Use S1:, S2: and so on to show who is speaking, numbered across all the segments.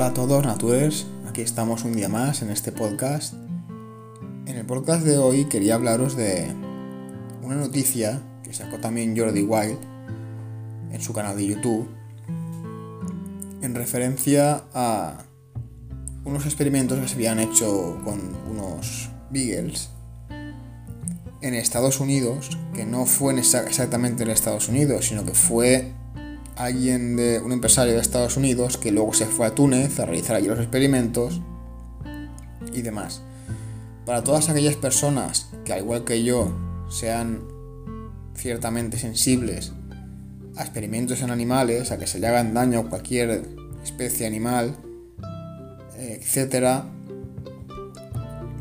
S1: Hola a todos, Natures. Aquí estamos un día más en este podcast. En el podcast de hoy quería hablaros de una noticia que sacó también Jordi Wild en su canal de YouTube en referencia a unos experimentos que se habían hecho con unos Beagles en Estados Unidos, que no fue exactamente en Estados Unidos, sino que fue alguien de un empresario de Estados Unidos que luego se fue a Túnez a realizar allí los experimentos y demás. Para todas aquellas personas que al igual que yo sean ciertamente sensibles a experimentos en animales, a que se le hagan daño a cualquier especie animal, etcétera,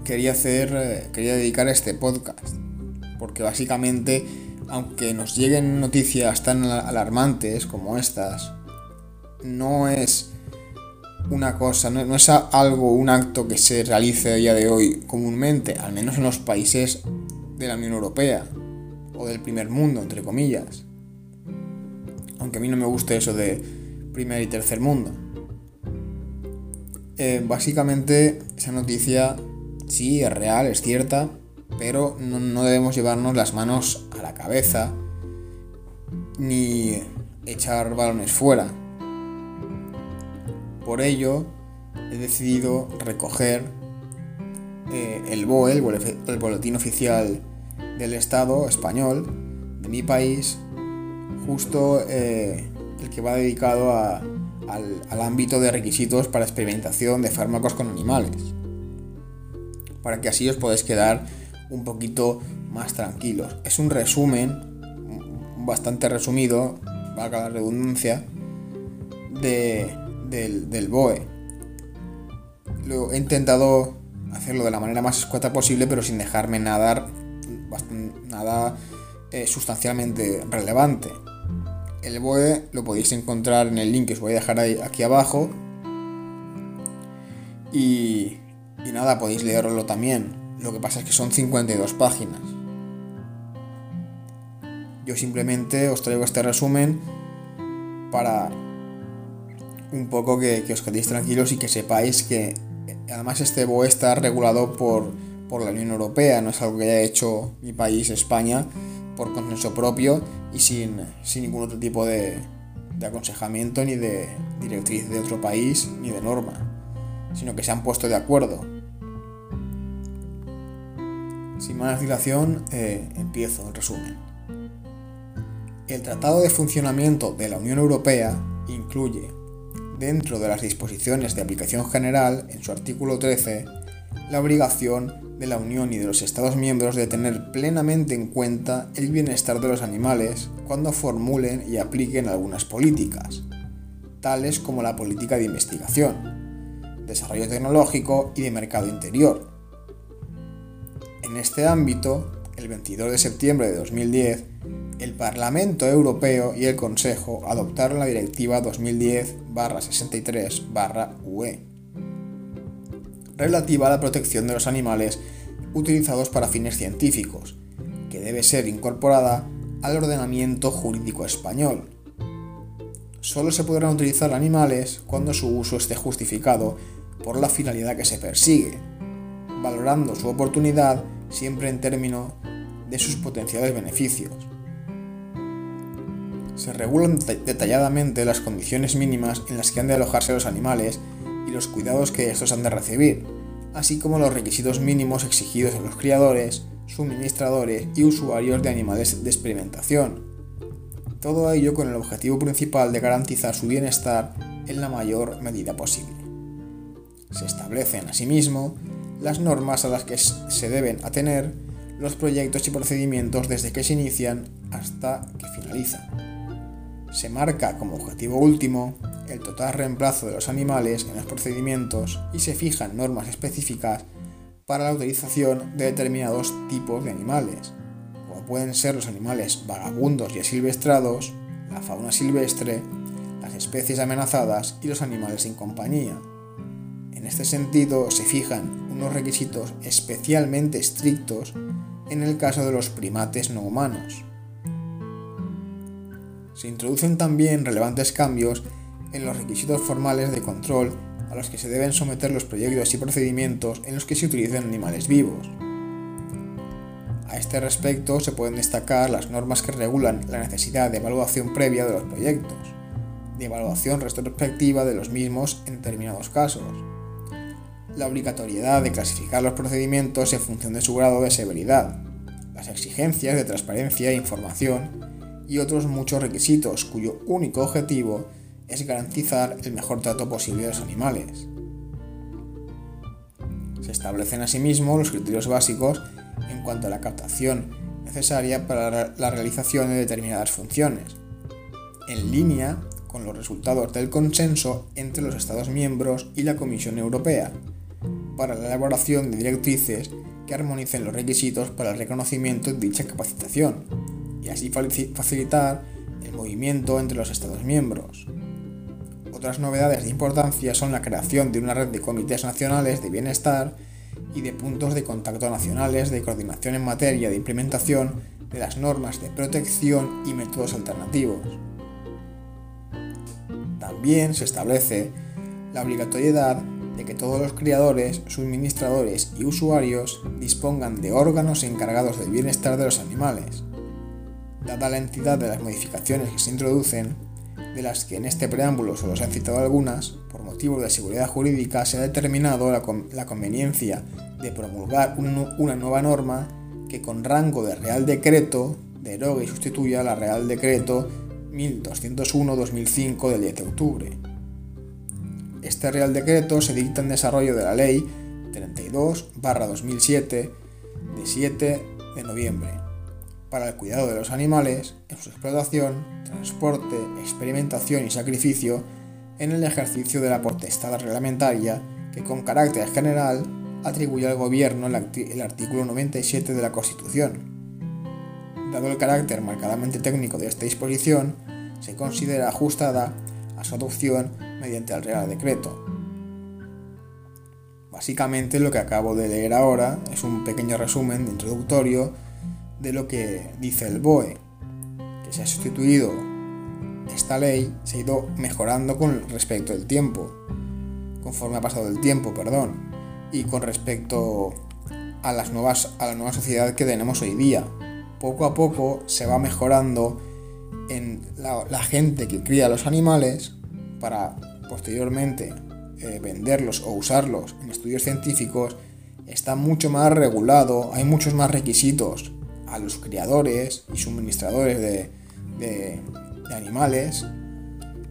S1: quería hacer, eh, quería dedicar este podcast, porque básicamente aunque nos lleguen noticias tan alarmantes como estas, no es una cosa, no, es algo, un acto que se realice a día de hoy comúnmente, al menos en los países de la Unión Europea o del primer mundo, entre comillas. Aunque a mí no me guste eso de primer y tercer mundo. Eh, básicamente esa noticia sí es real, es cierta, pero no, debemos llevarnos las manos a la cabeza ni echar balones fuera. Por ello, he decidido recoger eh, el BOE, el, Boletín Oficial del Estado español, de mi país, justo eh, el que va dedicado al ámbito de requisitos para experimentación de fármacos con animales. Para que así os podáis quedar un poquito más tranquilos. Es un resumen, bastante resumido, valga la redundancia, de, del, BOE. Lo, he intentado hacerlo de la manera más escueta posible, pero sin dejarme nada, nada eh, sustancialmente relevante. El BOE lo podéis encontrar en el link que os voy a dejar ahí, aquí abajo. Y, y nada, podéis leerlo también. Lo que pasa es que son 52 páginas. Yo simplemente os traigo este resumen para un poco que, os quedéis tranquilos y que sepáis que además este BOE está regulado por, la Unión Europea, no es algo que haya hecho mi país, España, por consenso propio y sin, ningún otro tipo de, de aconsejamiento ni de directriz de otro país ni de norma, sino que se han puesto de acuerdo sin más dilación, eh, empiezo el resumen. El Tratado de Funcionamiento de la Unión Europea incluye, dentro de las disposiciones de aplicación general, en su artículo 13, la obligación de la Unión y de los Estados miembros de tener plenamente en cuenta el bienestar de los animales cuando formulen y apliquen algunas políticas, tales como la política de investigación, desarrollo tecnológico y de mercado interior, en este ámbito, el 22 de septiembre de 2010, el Parlamento Europeo y el Consejo adoptaron la Directiva 2010-63-UE, relativa a la protección de los animales utilizados para fines científicos, que debe ser incorporada al ordenamiento jurídico español. Solo se podrán utilizar animales cuando su uso esté justificado por la finalidad que se persigue, valorando su oportunidad siempre en términos de sus potenciales beneficios. Se regulan detalladamente las condiciones mínimas en las que han de alojarse los animales y los cuidados que estos han de recibir, así como los requisitos mínimos exigidos a los criadores, suministradores y usuarios de animales de experimentación. Todo ello con el objetivo principal de garantizar su bienestar en la mayor medida posible. Se establecen, asimismo, las normas a las que se deben atener los proyectos y procedimientos desde que se inician hasta que finalizan. Se marca como objetivo último el total reemplazo de los animales en los procedimientos y se fijan normas específicas para la utilización de determinados tipos de animales, como pueden ser los animales vagabundos y asilvestrados, la fauna silvestre, las especies amenazadas y los animales sin compañía. En este sentido, se fijan unos requisitos especialmente estrictos en el caso de los primates no humanos. Se introducen también relevantes cambios en los requisitos formales de control a los que se deben someter los proyectos y procedimientos en los que se utilizan animales vivos. A este respecto se pueden destacar las normas que regulan la necesidad de evaluación previa de los proyectos, de evaluación retrospectiva de los mismos en determinados casos, la obligatoriedad de clasificar los procedimientos en función de su grado de severidad, las exigencias de transparencia e información y otros muchos requisitos cuyo único objetivo es garantizar el mejor trato posible de los animales. Se establecen asimismo los criterios básicos en cuanto a la captación necesaria para la realización de determinadas funciones, en línea con los resultados del consenso entre los Estados miembros y la Comisión Europea, para la elaboración de directrices que armonicen los requisitos para el reconocimiento de dicha capacitación y así facilitar el movimiento entre los Estados miembros. Otras novedades de importancia son la creación de una red de comités nacionales de bienestar y de puntos de contacto nacionales de coordinación en materia de implementación de las normas de protección y métodos alternativos. También se establece la obligatoriedad de que todos los criadores, suministradores y usuarios dispongan de órganos encargados del bienestar de los animales. Dada la entidad de las modificaciones que se introducen, de las que en este preámbulo solo se han citado algunas, por motivos de seguridad jurídica se ha determinado la, conveniencia de promulgar una nueva norma que con rango de Real Decreto derogue y sustituya la Real Decreto 1201-2005 del 10 de octubre. Este Real Decreto se dicta en desarrollo de la Ley 32-2007 de 7 de noviembre para el cuidado de los animales en su explotación, transporte, experimentación y sacrificio en el ejercicio de la potestad reglamentaria que con carácter general atribuye al Gobierno el, artículo 97 de la Constitución. Dado el carácter marcadamente técnico de esta disposición, se considera ajustada a su adopción mediante el Real Decreto. Básicamente lo que acabo de leer ahora es un pequeño resumen introductorio de lo que dice el BOE, que se ha sustituido esta ley, se ha ido mejorando con respecto al tiempo, conforme ha pasado el tiempo, perdón, y con respecto a, las nuevas, a la nueva sociedad que tenemos hoy día. Poco a poco se va mejorando en la, gente que cría los animales para posteriormente eh, venderlos o usarlos en estudios científicos está mucho más regulado, hay muchos más requisitos a los criadores y suministradores de, animales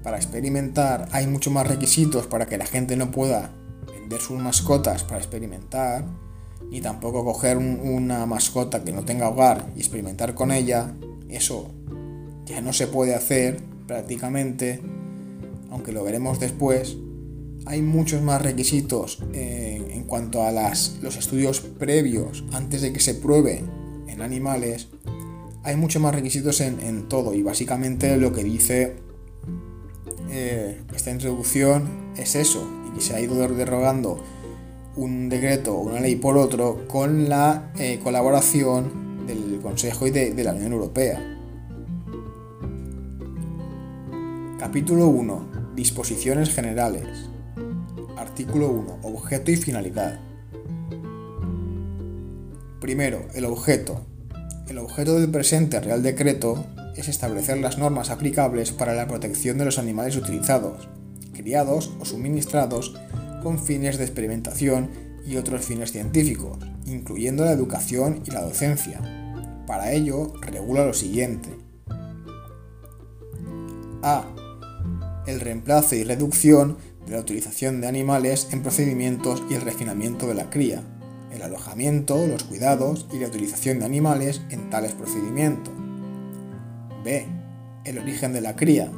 S1: para experimentar. Hay mucho más requisitos para que la gente no pueda vender sus mascotas para experimentar, ni tampoco coger una mascota que no tenga hogar y experimentar con ella. Eso ya no se puede hacer prácticamente, aunque lo veremos después. Hay muchos más requisitos eh, en cuanto a las, los estudios previos antes de que se pruebe en animales, hay muchos más requisitos en, todo y básicamente lo que dice eh, esta introducción es eso y se ha ido derogando un decreto o una ley por otro con la eh, colaboración del Consejo y de, de la Unión Europea. Capítulo 1. Disposiciones generales. Artículo 1. Objeto y finalidad. Primero, el objeto. El objeto del presente Real Decreto es establecer las normas aplicables para la protección de los animales utilizados, criados o suministrados con fines de experimentación y otros fines científicos, incluyendo la educación y la docencia. Para ello, regula lo siguiente. A. El reemplazo y reducción de la utilización de animales en procedimientos y el refinamiento de la cría el alojamiento, los cuidados y la utilización de animales en tales procedimientos. B. El origen de la cría.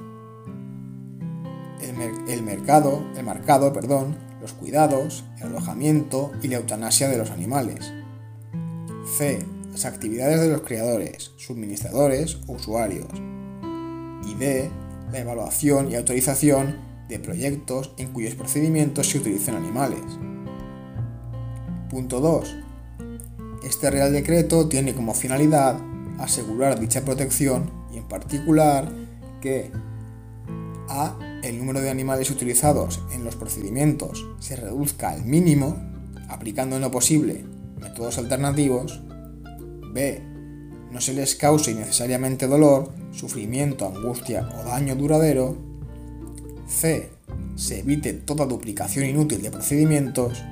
S1: El, mercado, el marcado, perdón, los cuidados, el alojamiento y la eutanasia de los animales. C. Las actividades de los criadores, suministradores o usuarios. Y D. La evaluación y autorización de proyectos en cuyos procedimientos se utilizan animales. Punto 2. Este Real Decreto tiene como finalidad asegurar dicha protección y en particular que a. el número de animales utilizados en los procedimientos se reduzca al mínimo, aplicando en lo posible métodos alternativos. B. No se les cause innecesariamente dolor, sufrimiento, angustia o daño duradero. C. Se evite toda duplicación inútil de procedimientos.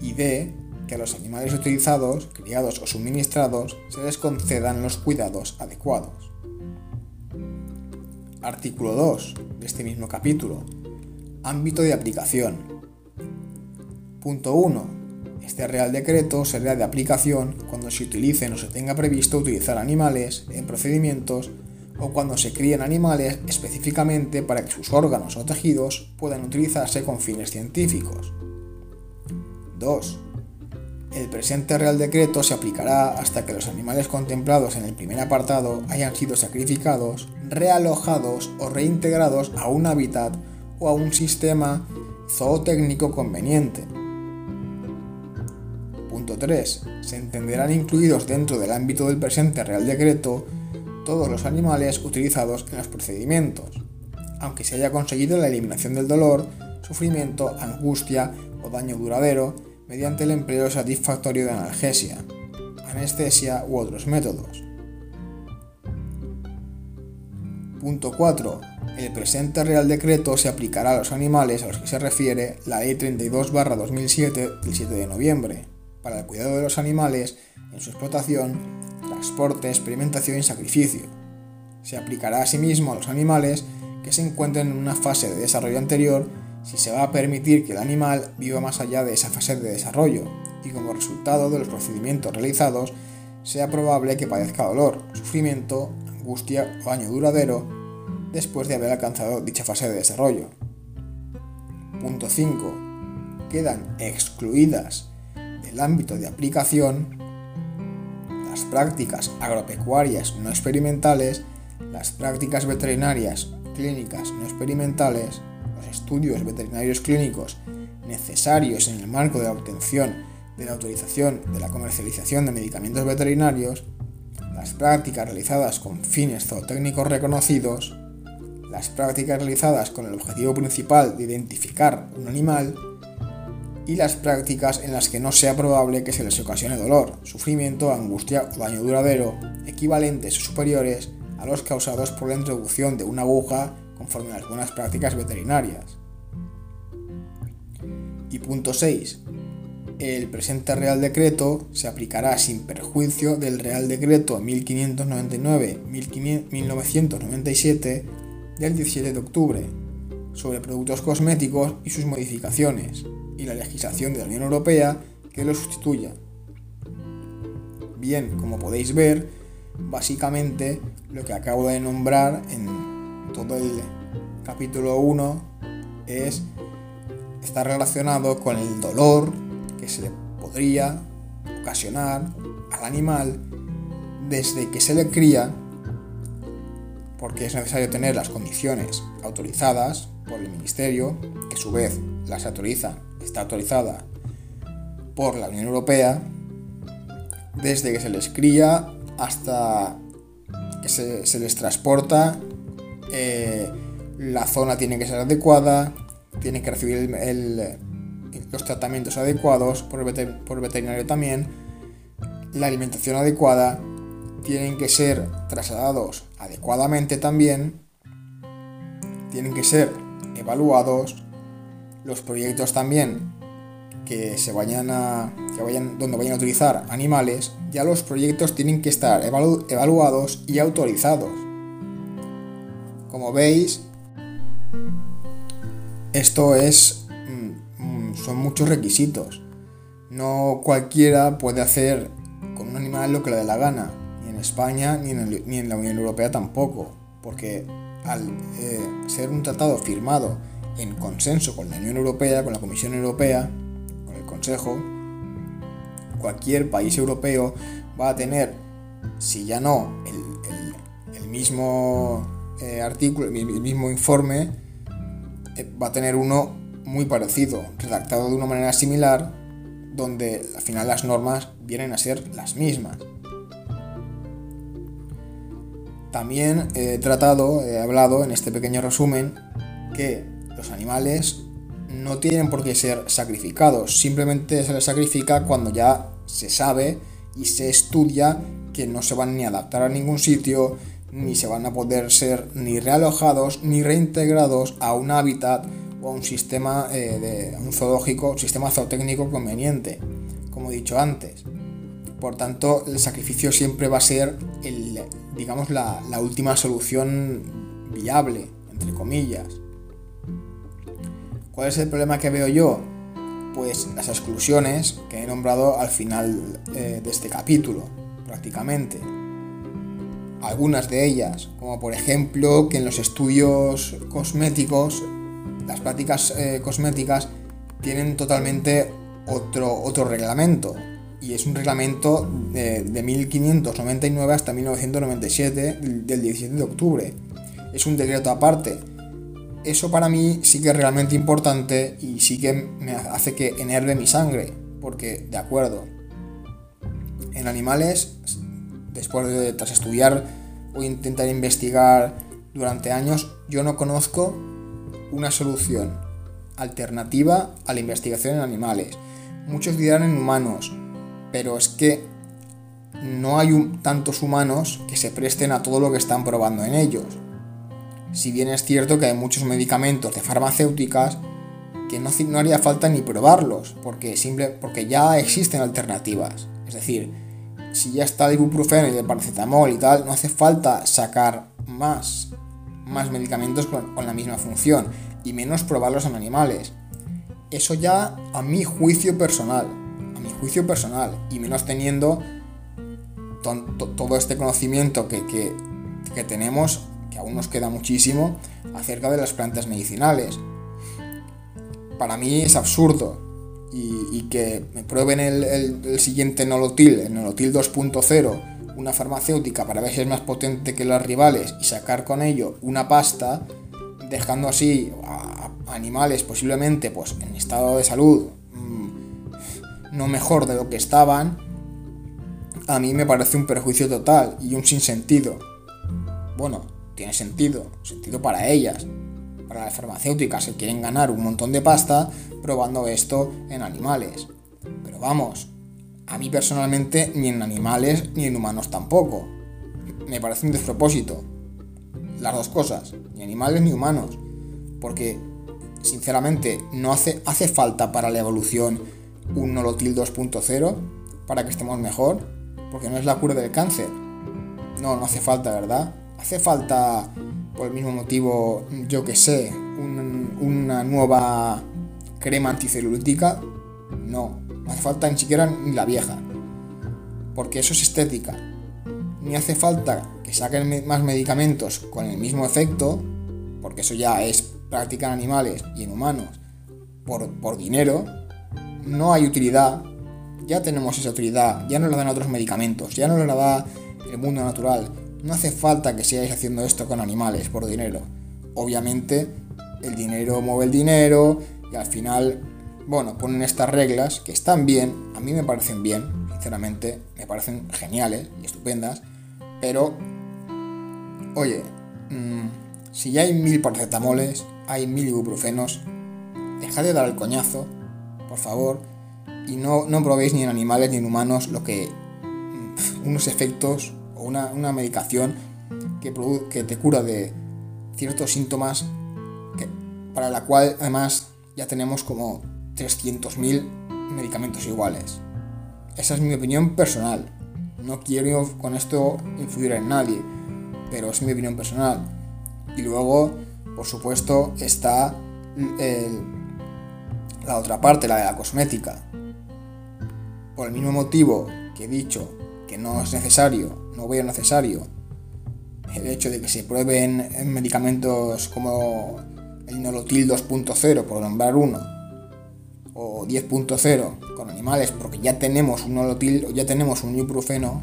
S1: Y D. Que a los animales utilizados, criados o suministrados se les concedan los cuidados adecuados. Artículo 2 de este mismo capítulo. Ámbito de aplicación. Punto 1. Este Real Decreto será de aplicación cuando se utilicen o se tenga previsto utilizar animales en procedimientos o cuando se críen animales específicamente para que sus órganos o tejidos puedan utilizarse con fines científicos. 2. El presente Real Decreto se aplicará hasta que los animales contemplados en el primer apartado hayan sido sacrificados, realojados o reintegrados a un hábitat o a un sistema zootécnico conveniente. Punto 3. Se entenderán incluidos dentro del ámbito del presente Real Decreto todos los animales utilizados en los procedimientos, aunque se haya conseguido la eliminación del dolor, sufrimiento, angustia o daño duradero mediante el empleo satisfactorio de analgesia, anestesia u otros métodos. Punto 4. El presente Real Decreto se aplicará a los animales a los que se refiere la Ley 32-2007 del 7 de noviembre, para el cuidado de los animales en su explotación, transporte, experimentación y sacrificio. Se aplicará asimismo a los animales que se encuentren en una fase de desarrollo anterior si se va a permitir que el animal viva más allá de esa fase de desarrollo y como resultado de los procedimientos realizados sea probable que padezca dolor, sufrimiento, angustia o daño duradero después de haber alcanzado dicha fase de desarrollo. Punto 5. Quedan excluidas del ámbito de aplicación las prácticas agropecuarias no experimentales, las prácticas veterinarias clínicas no experimentales, estudios veterinarios clínicos necesarios en el marco de la obtención de la autorización de la comercialización de medicamentos veterinarios, las prácticas realizadas con fines zootécnicos reconocidos, las prácticas realizadas con el objetivo principal de identificar un animal y las prácticas en las que no sea probable que se les ocasione dolor, sufrimiento, angustia o daño duradero, equivalentes o superiores a los causados por la introducción de una aguja conforme a algunas prácticas veterinarias. Y punto 6. El presente Real Decreto se aplicará sin perjuicio del Real Decreto 1599-1997 del 17 de octubre sobre productos cosméticos y sus modificaciones y la legislación de la Unión Europea que lo sustituya. Bien, como podéis ver, básicamente lo que acabo de nombrar en todo el capítulo 1 es está relacionado con el dolor que se le podría ocasionar al animal desde que se le cría porque es necesario tener las condiciones autorizadas por el ministerio que a su vez las autoriza está autorizada por la Unión Europea desde que se les cría hasta que se, les transporta eh, la zona tiene que ser adecuada, tiene que recibir los tratamientos adecuados por el, por veterinario también, la alimentación adecuada, tienen que ser trasladados adecuadamente también, tienen que ser evaluados, los proyectos también que se vayan a que vayan donde vayan a utilizar animales, ya los proyectos tienen que estar evaluados y autorizados. Como veis, esto es. Mm, mm, son muchos requisitos. No cualquiera puede hacer con un animal lo que le dé la gana, ni en España ni en, la Unión Europea tampoco, porque al eh, ser un tratado firmado en consenso con la Unión Europea, con la Comisión Europea, con el Consejo, cualquier país europeo va a tener, si ya no el mismo eh, artículo, el mismo informe, eh, va a tener uno muy parecido, redactado de una manera similar, donde al final las normas vienen a ser las mismas. También he tratado, he hablado en este pequeño resumen que los animales no tienen por qué ser sacrificados, simplemente se les sacrifica cuando ya se sabe y se estudia que no se van ni a adaptar a ningún sitio, ni se van a poder ser ni realojados ni reintegrados a un hábitat o a un sistema eh, de un zoológico, sistema zootécnico conveniente, como he dicho antes. Por tanto, el sacrificio siempre va a ser el, digamos, la, la última solución viable, entre comillas. ¿Cuál es el problema que veo yo? Pues las exclusiones que he nombrado al final eh, de este capítulo, prácticamente. Algunas de ellas, como por ejemplo que en los estudios cosméticos, las prácticas eh, cosméticas tienen totalmente otro, otro reglamento. Y es un reglamento de, de 1599 hasta 1997, del 17 de octubre. Es un decreto aparte eso para mí sí que es realmente importante y sí que me hace que enerve mi sangre, porque, de acuerdo, en animales, después de tras estudiar o intentar investigar durante años, yo no conozco una solución alternativa a la investigación en animales. Muchos dirán en humanos, pero es que no hay tantos humanos que se presten a todo lo que están probando en ellos. Si bien es cierto que hay muchos medicamentos de farmacéuticas que no, no haría falta ni probarlos, porque, simple, porque ya existen alternativas. Es decir, si ya está el ibuprofeno y el paracetamol y tal, no hace falta sacar más, más medicamentos con, la misma función, y menos probarlos en animales. Eso ya a mi juicio personal, a mi juicio personal, y menos teniendo todo este conocimiento que, que, que tenemos que aún nos queda muchísimo, acerca de las plantas medicinales. Para mí es absurdo y, que me prueben el, siguiente nolotil, el nolotil 2.0, una farmacéutica para ver si es más potente que las rivales y sacar con ello una pasta, dejando así a, animales posiblemente pues, en estado de salud mm, no mejor de lo que estaban, a mí me parece un perjuicio total y un sinsentido. Bueno, tiene sentido, sentido para ellas, para las farmacéuticas que quieren ganar un montón de pasta probando esto en animales. Pero vamos, a mí personalmente ni en animales ni en humanos tampoco. Me parece un despropósito. Las dos cosas, ni animales ni humanos. Porque, sinceramente, no hace, hace falta para la evolución un nolotil 2.0 para que estemos mejor. Porque no es la cura del cáncer. No, no hace falta, ¿verdad? ¿Hace falta, por el mismo motivo, yo que sé, una nueva crema anticelulítica? No, no hace falta ni siquiera ni la vieja. Porque eso es estética. Ni hace falta que saquen más medicamentos con el mismo efecto, porque eso ya es práctica en animales y en humanos, por, por dinero. No hay utilidad. Ya tenemos esa utilidad. Ya nos la dan otros medicamentos. Ya nos la da el mundo natural no hace falta que sigáis haciendo esto con animales por dinero. Obviamente, el dinero mueve el dinero y al final, bueno, ponen estas reglas que están bien, a mí me parecen bien, sinceramente, me parecen geniales y estupendas, pero, oye, mm, si ya hay mil paracetamoles, hay mil ibuprofenos, dejad de dar el coñazo, por favor, y no, no probéis ni en animales ni en humanos lo que mm, unos efectos una, medicación que, que te cura de ciertos síntomas para la cual además ya tenemos como 300.000 medicamentos iguales. Esa es mi opinión personal. No quiero con esto influir en nadie, pero es mi opinión personal. Y luego, por supuesto, está la otra parte, la de la cosmética. Por el mismo motivo que he dicho que no es necesario no veo necesario. El hecho de que se prueben medicamentos como el Nolotil 2.0, por nombrar uno, o 10.0 con animales, porque ya tenemos un Nolotil o ya tenemos un ibuprofeno,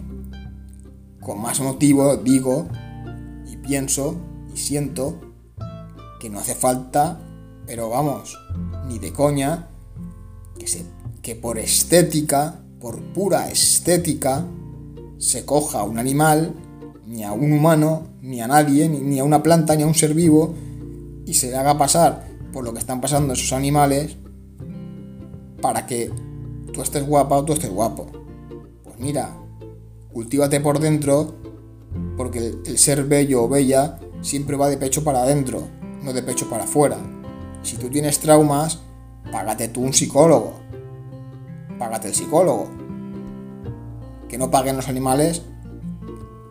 S1: con más motivo digo y pienso y siento que no hace falta, pero vamos, ni de coña, que, se, que por estética, por pura estética, se coja a un animal, ni a un humano, ni a nadie, ni, a una planta, ni a un ser vivo, y se le haga pasar por lo que están pasando esos animales para que tú estés guapa o tú estés guapo. Pues mira, cultívate por dentro porque el, el ser bello o bella siempre va de pecho para adentro, no de pecho para afuera. Si tú tienes traumas, págate tú un psicólogo. Págate el psicólogo. Que no paguen los animales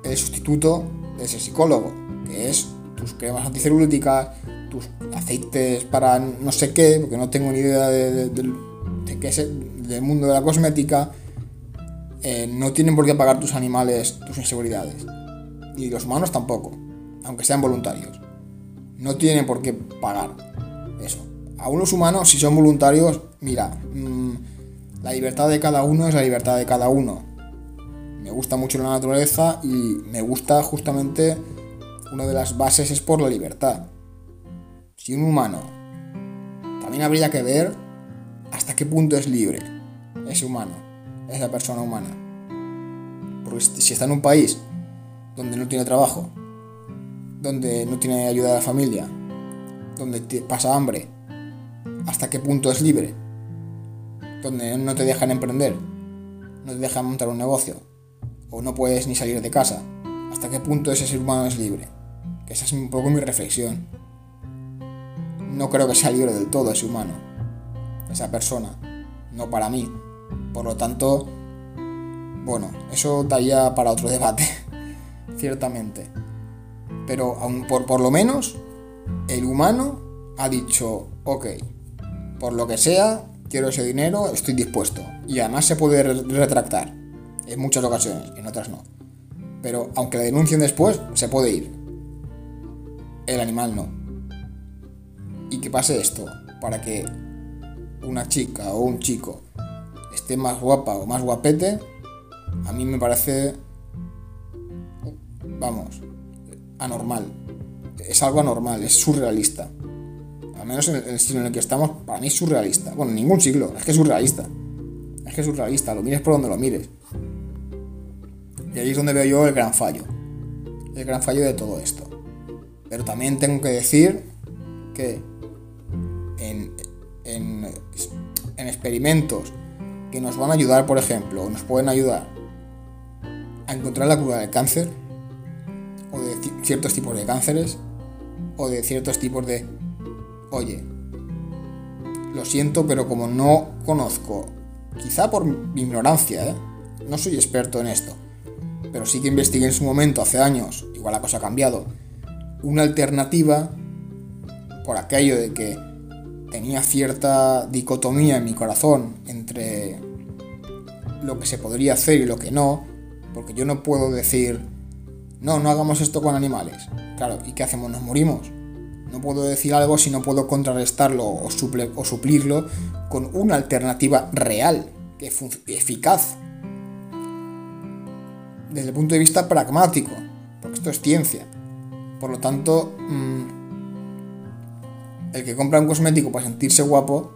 S1: el sustituto de ese psicólogo, que es tus cremas anticelulíticas, tus aceites para no sé qué, porque no tengo ni idea de, qué es el, del mundo de la cosmética, eh, no tienen por qué pagar tus animales tus inseguridades. Y los humanos tampoco, aunque sean voluntarios. No tienen por qué pagar eso. A unos humanos, si son voluntarios, mira, mmm, la libertad de cada uno es la libertad de cada uno. Me gusta mucho la naturaleza y me gusta justamente una de las bases es por la libertad. Si un humano, también habría que ver hasta qué punto es libre ese humano, esa persona humana. Porque si está en un país donde no tiene trabajo, donde no tiene ayuda de la familia, donde pasa hambre, hasta qué punto es libre, donde no te dejan emprender, no te dejan montar un negocio, o no puedes ni salir de casa, hasta qué punto ese ser humano es libre. Que esa es un poco mi reflexión. No creo que sea libre del todo ese humano, esa persona, no para mí. Por lo tanto, bueno, eso daría para otro debate, ciertamente. Pero aun por, por lo menos, el humano ha dicho, ok, por lo que sea, quiero ese dinero, estoy dispuesto. Y además se puede retractar. En muchas ocasiones, en otras no. Pero aunque la denuncien después, se puede ir. El animal no. Y que pase esto, para que una chica o un chico esté más guapa o más guapete, a mí me parece, vamos, anormal. Es algo anormal, es surrealista menos en el, siglo en el que estamos, para mí es surrealista. Bueno, ningún siglo, es que es surrealista. Es que es surrealista, lo mires por donde lo mires. Y ahí es donde veo yo el gran fallo. El gran fallo de todo esto. Pero también tengo que decir que en, en, en experimentos que nos van a ayudar, por ejemplo, o nos pueden ayudar a encontrar la cura del cáncer, o de ciertos tipos de cánceres, o de ciertos tipos de oye, lo siento, pero como no conozco, quizá por mi ignorancia, ¿eh? no soy experto en esto, pero sí que investigué en su momento, hace años, igual la cosa ha cambiado, una alternativa por aquello de que tenía cierta dicotomía en mi corazón entre lo que se podría hacer y lo que no, porque yo no puedo decir, no, no hagamos esto con animales. Claro, ¿y qué hacemos? ¿Nos morimos? No puedo decir algo si no puedo contrarrestarlo o, o suplirlo con una alternativa real, que eficaz. Desde el punto de vista pragmático, porque esto es ciencia. Por lo tanto, mm, el que compra un cosmético para sentirse guapo,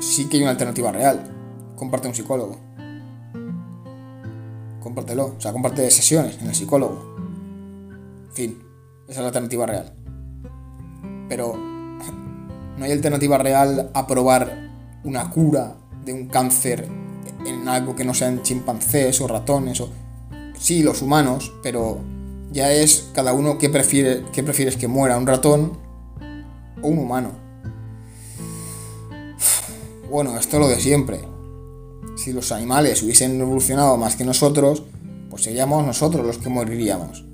S1: sí que hay una alternativa real. Comparte un psicólogo. Compártelo. O sea, comparte sesiones en el psicólogo. En fin, esa es la alternativa real pero no hay alternativa real a probar una cura de un cáncer en algo que no sean chimpancés o ratones o sí los humanos pero ya es cada uno que prefiere que prefieres que muera un ratón o un humano. Bueno esto es lo de siempre. Si los animales hubiesen evolucionado más que nosotros pues seríamos nosotros los que moriríamos.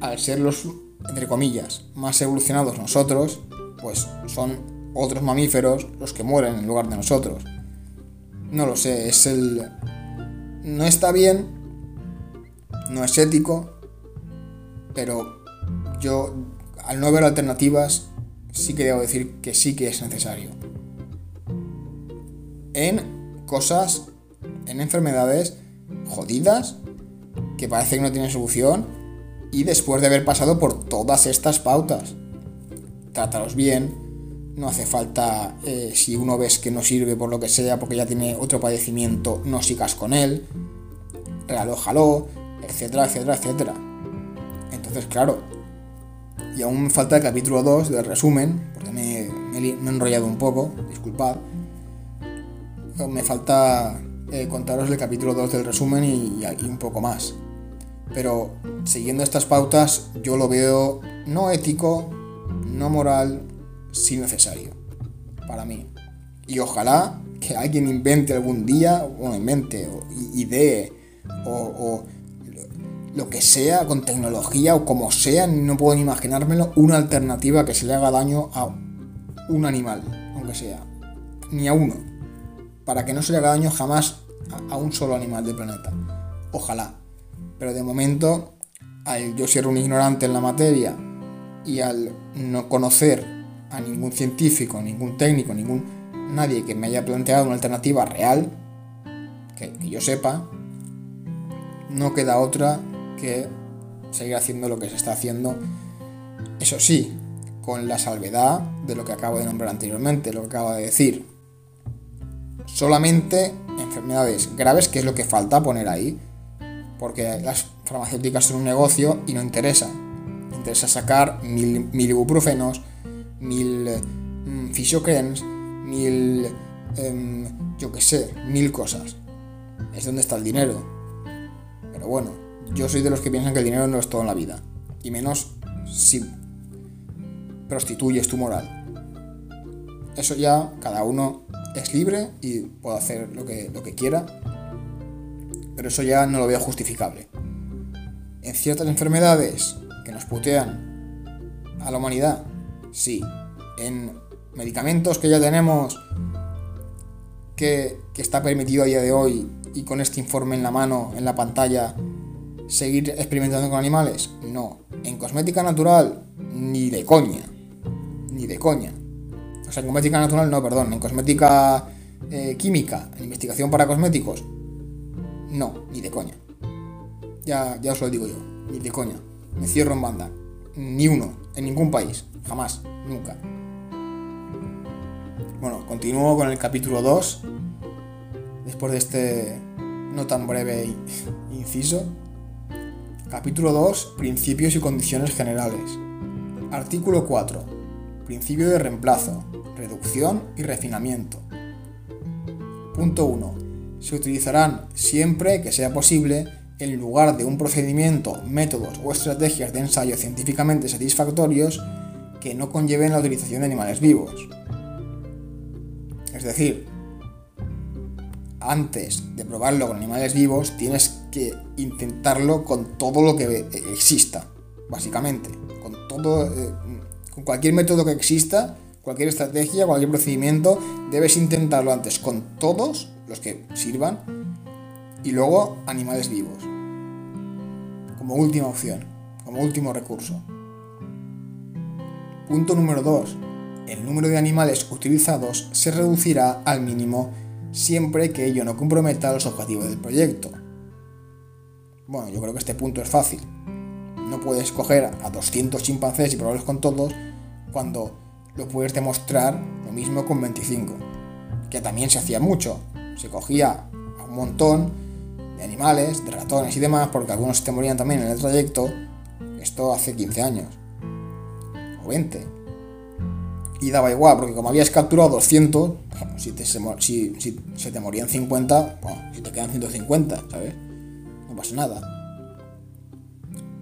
S1: Al ser los entre comillas, más evolucionados nosotros, pues son otros mamíferos los que mueren en lugar de nosotros. No lo sé, es el... No está bien, no es ético, pero yo, al no ver alternativas, sí que debo decir que sí que es necesario. En cosas, en enfermedades jodidas, que parece que no tienen solución, y después de haber pasado por todas estas pautas. Trátalos bien, no hace falta, eh, si uno ves que no sirve por lo que sea, porque ya tiene otro padecimiento, no sigas con él, realójalo, etcétera, etcétera, etcétera. Entonces, claro, Y aún me falta el capítulo 2 del resumen, porque me, he enrollado un poco, disculpad. Me falta eh, contaros el capítulo 2 del resumen y, y un poco más. Pero siguiendo estas pautas, yo lo veo no ético, no moral, sí necesario. Para mí. Y ojalá que alguien invente algún día, o invente, o idee, o, lo que sea, con tecnología o como sea, no puedo ni imaginármelo, una alternativa que se le haga daño a un animal, aunque sea, ni a uno, para que no se le haga daño jamás a, un solo animal del planeta. Ojalá. Pero de momento, al yo ser un ignorante en la materia y al no conocer a ningún científico, ningún técnico, ningún nadie que me haya planteado una alternativa real, que, yo sepa, no queda otra que seguir haciendo lo que se está haciendo. Eso sí, con la salvedad de lo que acabo de nombrar anteriormente, lo que acabo de decir. Solamente enfermedades graves, que es lo que falta poner ahí, porque las farmacéuticas son un negocio y no interesa. Interesa sacar mil, mil ibuprofenos, mil mm, mil, em, yo qué sé, mil cosas. Es donde está el dinero. Pero bueno, yo soy de los que piensan que el dinero no es todo en la vida. Y menos si prostituyes tu moral. Eso ya cada uno es libre y puede hacer lo que, lo que quiera. Pero eso ya no lo veo justificable. En ciertas enfermedades que nos putean a la humanidad, sí. En medicamentos que ya tenemos que, está permitido a día de hoy y con este informe en la mano, en la pantalla, seguir experimentando con animales? No. En cosmética natural, ni de coña. Ni de coña. O sea, en cosmética natural no, perdón. En cosmética eh, química, en investigación para cosméticos, no, ni de coña. Ya, ya os lo digo yo, ni de coña. Me cierro en banda. Ni uno, en ningún país. Jamás, nunca. Bueno, continúo con el capítulo 2. Después de este no tan breve inciso. Capítulo 2. Principios y condiciones generales. Artículo 4. Principio de reemplazo, reducción y refinamiento. Punto 1. Se utilizarán siempre que sea posible en lugar de un procedimiento, métodos o estrategias de ensayo científicamente satisfactorios que no conlleven la utilización de animales vivos. Es decir, antes de probarlo con animales vivos, tienes que intentarlo con todo lo que exista, básicamente. Con todo, eh, con cualquier método que exista, cualquier estrategia, cualquier procedimiento, debes intentarlo antes con todos los que sirvan y luego animales vivos. Como última opción, como último recurso. Punto número 2 el número de animales utilizados se reducirá al mínimo siempre que ello no comprometa los objetivos del proyecto. Bueno, yo creo que este punto es fácil. No puedes coger a 200 chimpancés y probarlos con todos cuando lo puedes demostrar lo mismo con 25. Que también se hacía mucho. Se cogía a un montón de animales, de ratones y demás, porque algunos se te morían también en el trayecto. Esto hace 15 años. O 20 y daba igual, porque como habías capturado 200, si, te, se te morían 50, si te quedan 150, ¿sabes? No pasa nada.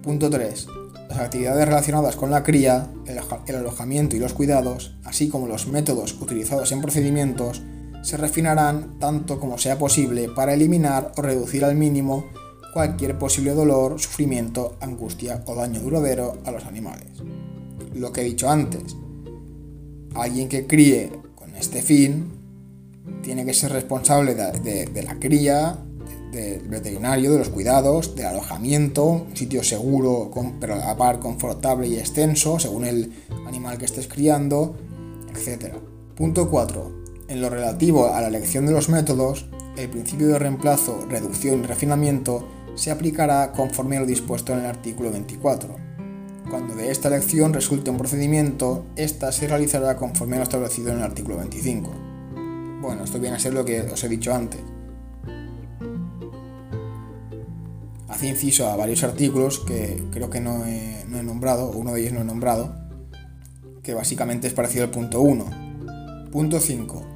S1: Punto 3. Las actividades relacionadas con la cría, el, alojamiento y los cuidados, así como los métodos utilizados en procedimientos, se refinarán tanto como sea posible para eliminar o reducir al mínimo cualquier posible dolor, sufrimiento, angustia o daño duradero a los animales. Lo que he dicho antes, alguien que críe con este fin tiene que ser responsable de, la cría, del veterinario, de los cuidados, del alojamiento, un sitio seguro, pero a la par confortable y extenso, según el animal que estés criando, etc. Punto 4. En lo relativo a la elección de los métodos, el principio de reemplazo, reducción y refinamiento se aplicará conforme a lo dispuesto en el artículo 24 cuando de esta elección resulte un procedimiento, ésta se realizará conforme a lo establecido en el artículo 25. Bueno, esto viene a ser lo que os he dicho antes. hace inciso a varios artículos que creo que no he, no he nombrado, uno de ellos no he nombrado, que básicamente es parecido al punto 1. Punto 5.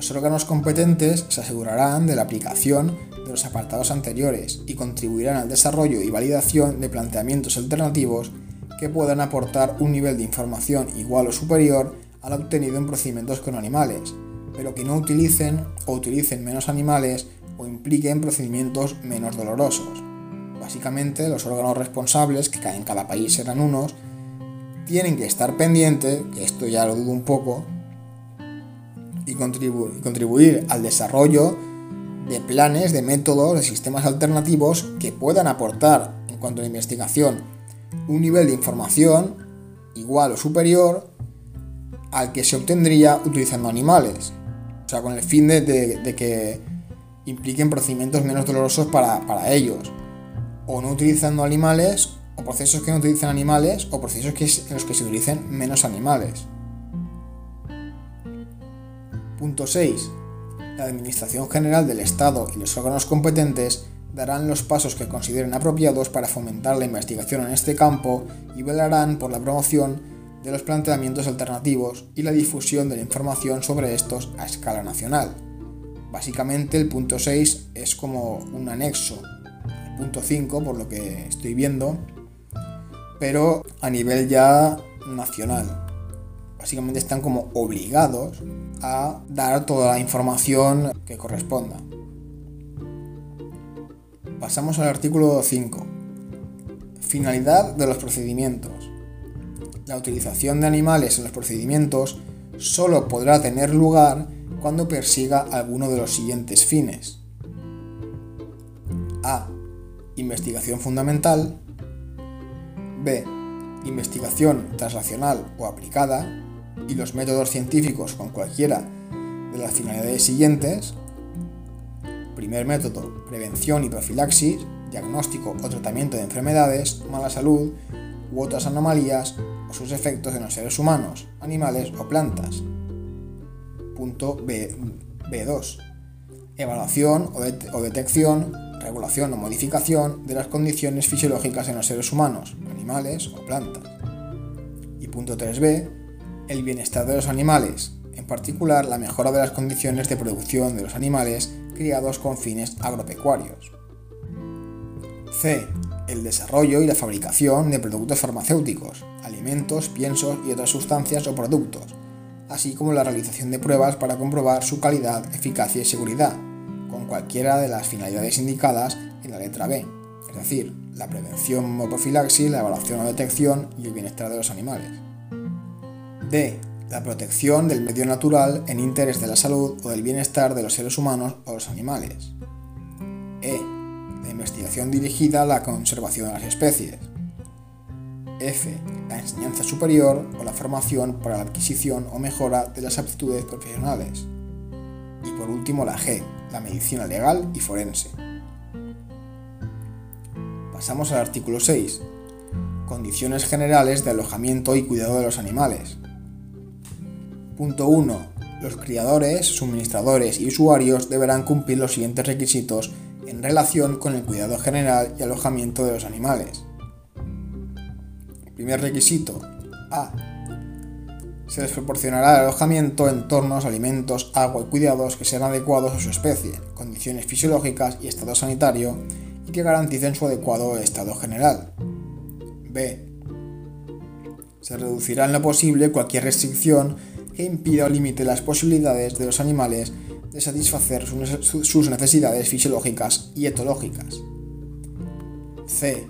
S1: Los órganos competentes se asegurarán de la aplicación de los apartados anteriores y contribuirán al desarrollo y validación de planteamientos alternativos que puedan aportar un nivel de información igual o superior al obtenido en procedimientos con animales, pero que no utilicen o utilicen menos animales o impliquen procedimientos menos dolorosos. Básicamente, los órganos responsables, que en cada país serán unos, tienen que estar pendientes, que esto ya lo dudo un poco, y contribuir al desarrollo de planes, de métodos, de sistemas alternativos que puedan aportar en cuanto a la investigación un nivel de información igual o superior al que se obtendría utilizando animales. O sea, con el fin de, que impliquen procedimientos menos dolorosos para, para, ellos. O no utilizando animales, o procesos que no utilicen animales, o procesos que, en los que se utilicen menos animales. Punto 6. La Administración General del Estado y los órganos competentes darán los pasos que consideren apropiados para fomentar la investigación en este campo y velarán por la promoción de los planteamientos alternativos y la difusión de la información sobre estos a escala nacional. Básicamente el punto 6 es como un anexo al punto 5 por lo que estoy viendo, pero a nivel ya nacional básicamente están como obligados a dar toda la información que corresponda. Pasamos al artículo 5. Finalidad de los procedimientos. La utilización de animales en los procedimientos solo podrá tener lugar cuando persiga alguno de los siguientes fines. A. Investigación fundamental. B. Investigación translacional o aplicada y los métodos científicos con cualquiera de las finalidades siguientes. Primer método, prevención y profilaxis, diagnóstico o tratamiento de enfermedades, mala salud u otras anomalías o sus efectos en los seres humanos, animales o plantas. Punto B, 2 Evaluación o, detección, regulación o modificación de las condiciones fisiológicas en los seres humanos, animales o plantas. Y punto 3b, el bienestar de los animales, en particular la mejora de las condiciones de producción de los animales criados con fines agropecuarios. C. El desarrollo y la fabricación de productos farmacéuticos, alimentos, piensos y otras sustancias o productos, así como la realización de pruebas para comprobar su calidad, eficacia y seguridad, con cualquiera de las finalidades indicadas en la letra B, es decir, la prevención o profilaxis, la evaluación o detección y el bienestar de los animales. D. La protección del medio natural en interés de la salud o del bienestar de los seres humanos o los animales. E. La investigación dirigida a la conservación de las especies. F. La enseñanza superior o la formación para la adquisición o mejora de las aptitudes profesionales. Y por último la G. La medicina legal y forense. Pasamos al artículo 6. Condiciones generales de alojamiento y cuidado de los animales. Punto 1. Los criadores, suministradores y usuarios deberán cumplir los siguientes requisitos en relación con el cuidado general y alojamiento de los animales. Primer requisito. A. Se les proporcionará el alojamiento, entornos, alimentos, agua y cuidados que sean adecuados a su especie, condiciones fisiológicas y estado sanitario y que garanticen su adecuado estado general. B. Se reducirá en lo posible cualquier restricción impida o limite las posibilidades de los animales de satisfacer sus necesidades fisiológicas y etológicas. C.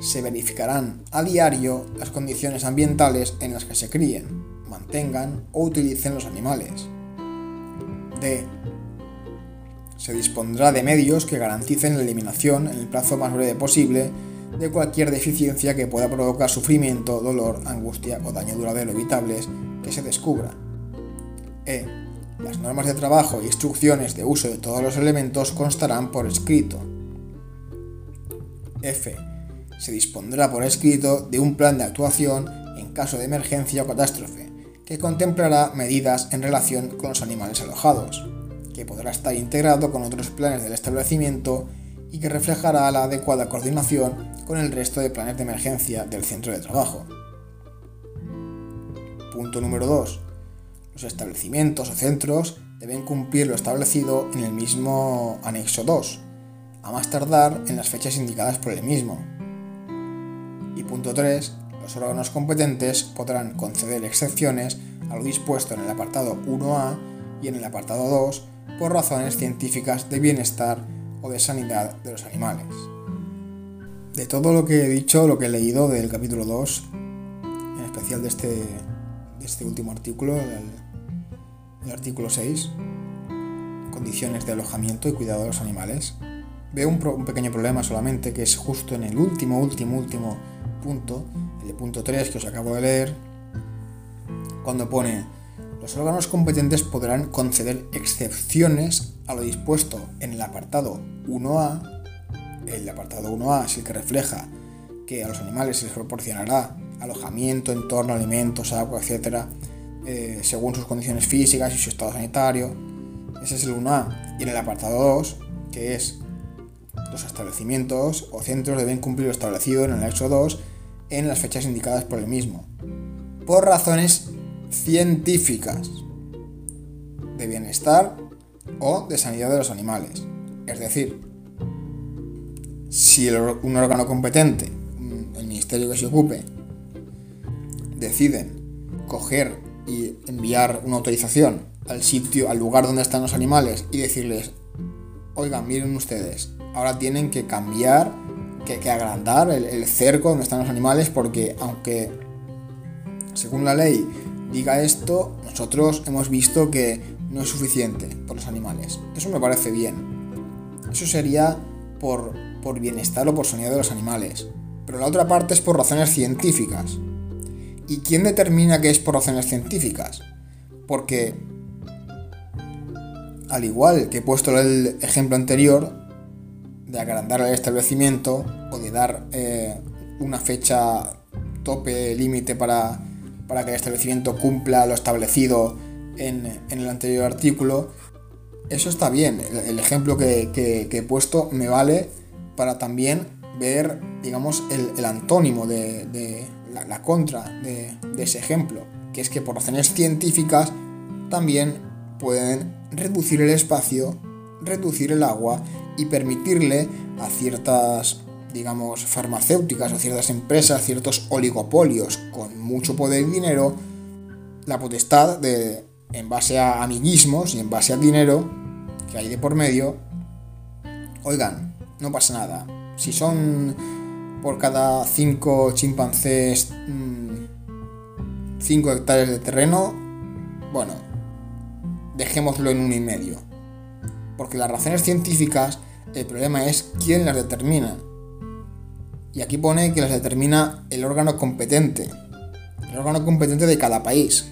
S1: Se verificarán a diario las condiciones ambientales en las que se críen, mantengan o utilicen los animales. D. Se dispondrá de medios que garanticen la eliminación en el plazo más breve posible de cualquier deficiencia que pueda provocar sufrimiento, dolor, angustia o daño duradero evitables que se descubra. E. Las normas de trabajo e instrucciones de uso de todos los elementos constarán por escrito. F. Se dispondrá por escrito de un plan de actuación en caso de emergencia o catástrofe, que contemplará medidas en relación con los animales alojados, que podrá estar integrado con otros planes del establecimiento y que reflejará la adecuada coordinación con el resto de planes de emergencia del centro de trabajo. Punto número 2. Los establecimientos o centros deben cumplir lo establecido en el mismo anexo 2, a más tardar en las fechas indicadas por el mismo. Y punto 3. Los órganos competentes podrán conceder excepciones a lo dispuesto en el apartado 1A y en el apartado 2 por razones científicas de bienestar o de sanidad de los animales. De todo lo que he dicho, lo que he leído del capítulo 2, en especial de este, este último artículo, artículo 6, condiciones de alojamiento y cuidado de los animales, veo un, pequeño problema solamente, que es justo en el último, último, último punto, el punto 3 que os acabo de leer, cuando pone los órganos competentes podrán conceder excepciones a lo dispuesto en el apartado 1A. El apartado 1A es el que refleja que a los animales se les proporcionará alojamiento, entorno, alimentos, agua, etc., eh, según sus condiciones físicas y su estado sanitario. Ese es el 1A. Y en el apartado 2, que es los establecimientos o centros deben cumplir lo establecido en el anexo 2 en las fechas indicadas por el mismo. Por razones científicas de bienestar o de sanidad de los animales. Es decir, si un órgano competente, el ministerio que se ocupe, deciden coger y enviar una autorización al sitio, al lugar donde están los animales y decirles, oigan, miren ustedes, ahora tienen que cambiar, que, agrandar el, el cerco donde están los animales porque aunque según la ley diga esto, nosotros hemos visto que no es suficiente por los animales. Eso me parece bien. Eso sería por, por bienestar o por sanidad de los animales. Pero la otra parte es por razones científicas. ¿Y quién determina que es por razones científicas? Porque, al igual que he puesto el ejemplo anterior, de agrandar el establecimiento o de dar eh, una fecha tope, límite para para que el establecimiento cumpla lo establecido en, el anterior artículo. Eso está bien, el, ejemplo que, he puesto me vale para también ver, digamos, el, antónimo de, la, contra de, ese ejemplo, que es que por razones científicas también pueden reducir el espacio, reducir el agua y permitirle a ciertas digamos, farmacéuticas o ciertas empresas, ciertos oligopolios con mucho poder y dinero, la potestad de, en base a amiguismos y en base al dinero que hay de por medio, oigan, no pasa nada. Si son por cada cinco chimpancés 5 mm, hectáreas de terreno, bueno, dejémoslo en uno y medio. Porque las razones científicas, el problema es quién las determina. Y aquí pone que las determina el órgano competente. El órgano competente de cada país.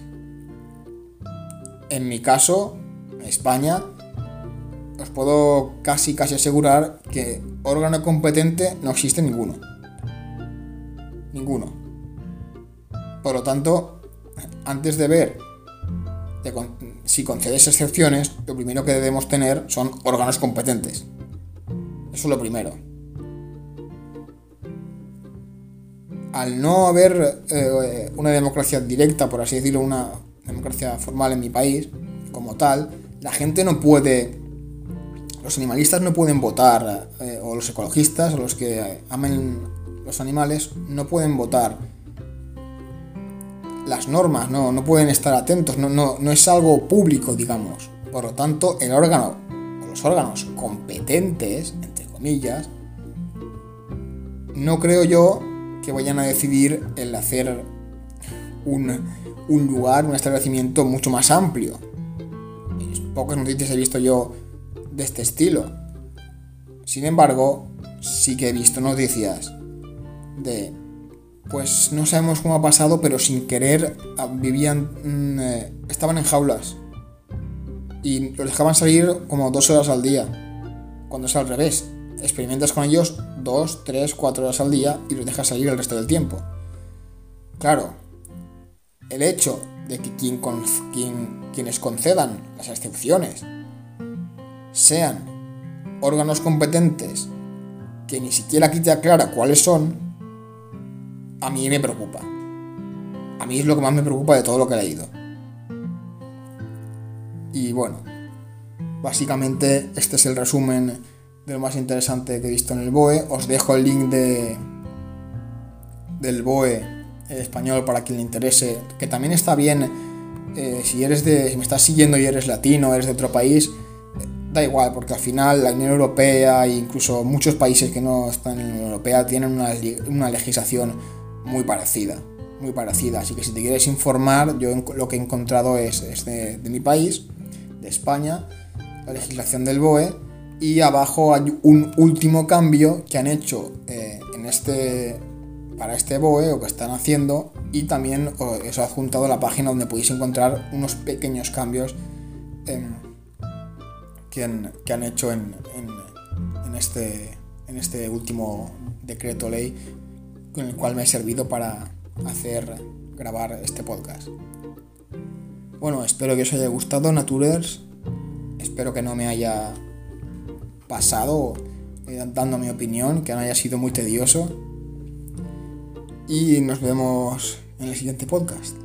S1: En mi caso, España, os puedo casi casi asegurar que órgano competente no existe ninguno. Ninguno. Por lo tanto, antes de ver si concedes excepciones, lo primero que debemos tener son órganos competentes. Eso es lo primero. al no haber eh, una democracia directa, por así decirlo, una democracia formal en mi país, como tal, la gente no puede, los animalistas no pueden votar, eh, o los ecologistas, o los que amen los animales, no pueden votar las normas, no, no pueden estar atentos, no, no, no es algo público, digamos. Por lo tanto, el órgano, o los órganos competentes, entre comillas, no creo yo que vayan a decidir el hacer un, lugar, un establecimiento mucho más amplio. pocas noticias he visto yo de este estilo. Sin embargo, sí que he visto noticias de, pues no sabemos cómo ha pasado, pero sin querer ah, vivían, mm, eh, estaban en jaulas y los dejaban salir como dos horas al día, cuando es al revés experimentas con ellos 2, 3, 4 horas al día y los dejas salir el resto del tiempo. Claro, el hecho de que quien, quienes concedan las excepciones sean órganos competentes que ni siquiera aquí te aclara cuáles son, a mí me preocupa. A mí es lo que más me preocupa de todo lo que he leído. Y bueno, básicamente este es el resumen de lo más interesante que he visto en el BOE. Os dejo el link de del BOE español para quien le interese, que también está bien eh, si eres de si me estás siguiendo y eres latino, eres de otro país, da igual, porque al final la Unión Europea e incluso muchos países que no están en la Unión Europea tienen una, legislación muy parecida. Muy parecida. Así que si te quieres informar, yo lo que he encontrado es, de, mi país, de España, la legislación del BOE. Y abajo hay un último cambio que han hecho eh, en este, para este BOE o que están haciendo. Y también os he adjuntado la página donde podéis encontrar unos pequeños cambios que han, hecho en, este, en este último decreto ley con el cual me he servido para hacer grabar este podcast. Bueno, espero que os haya gustado, Naturers. Espero que no me haya pasado eh, dando mi opinión, que no haya sido muy tedioso. Y nos vemos en el siguiente podcast.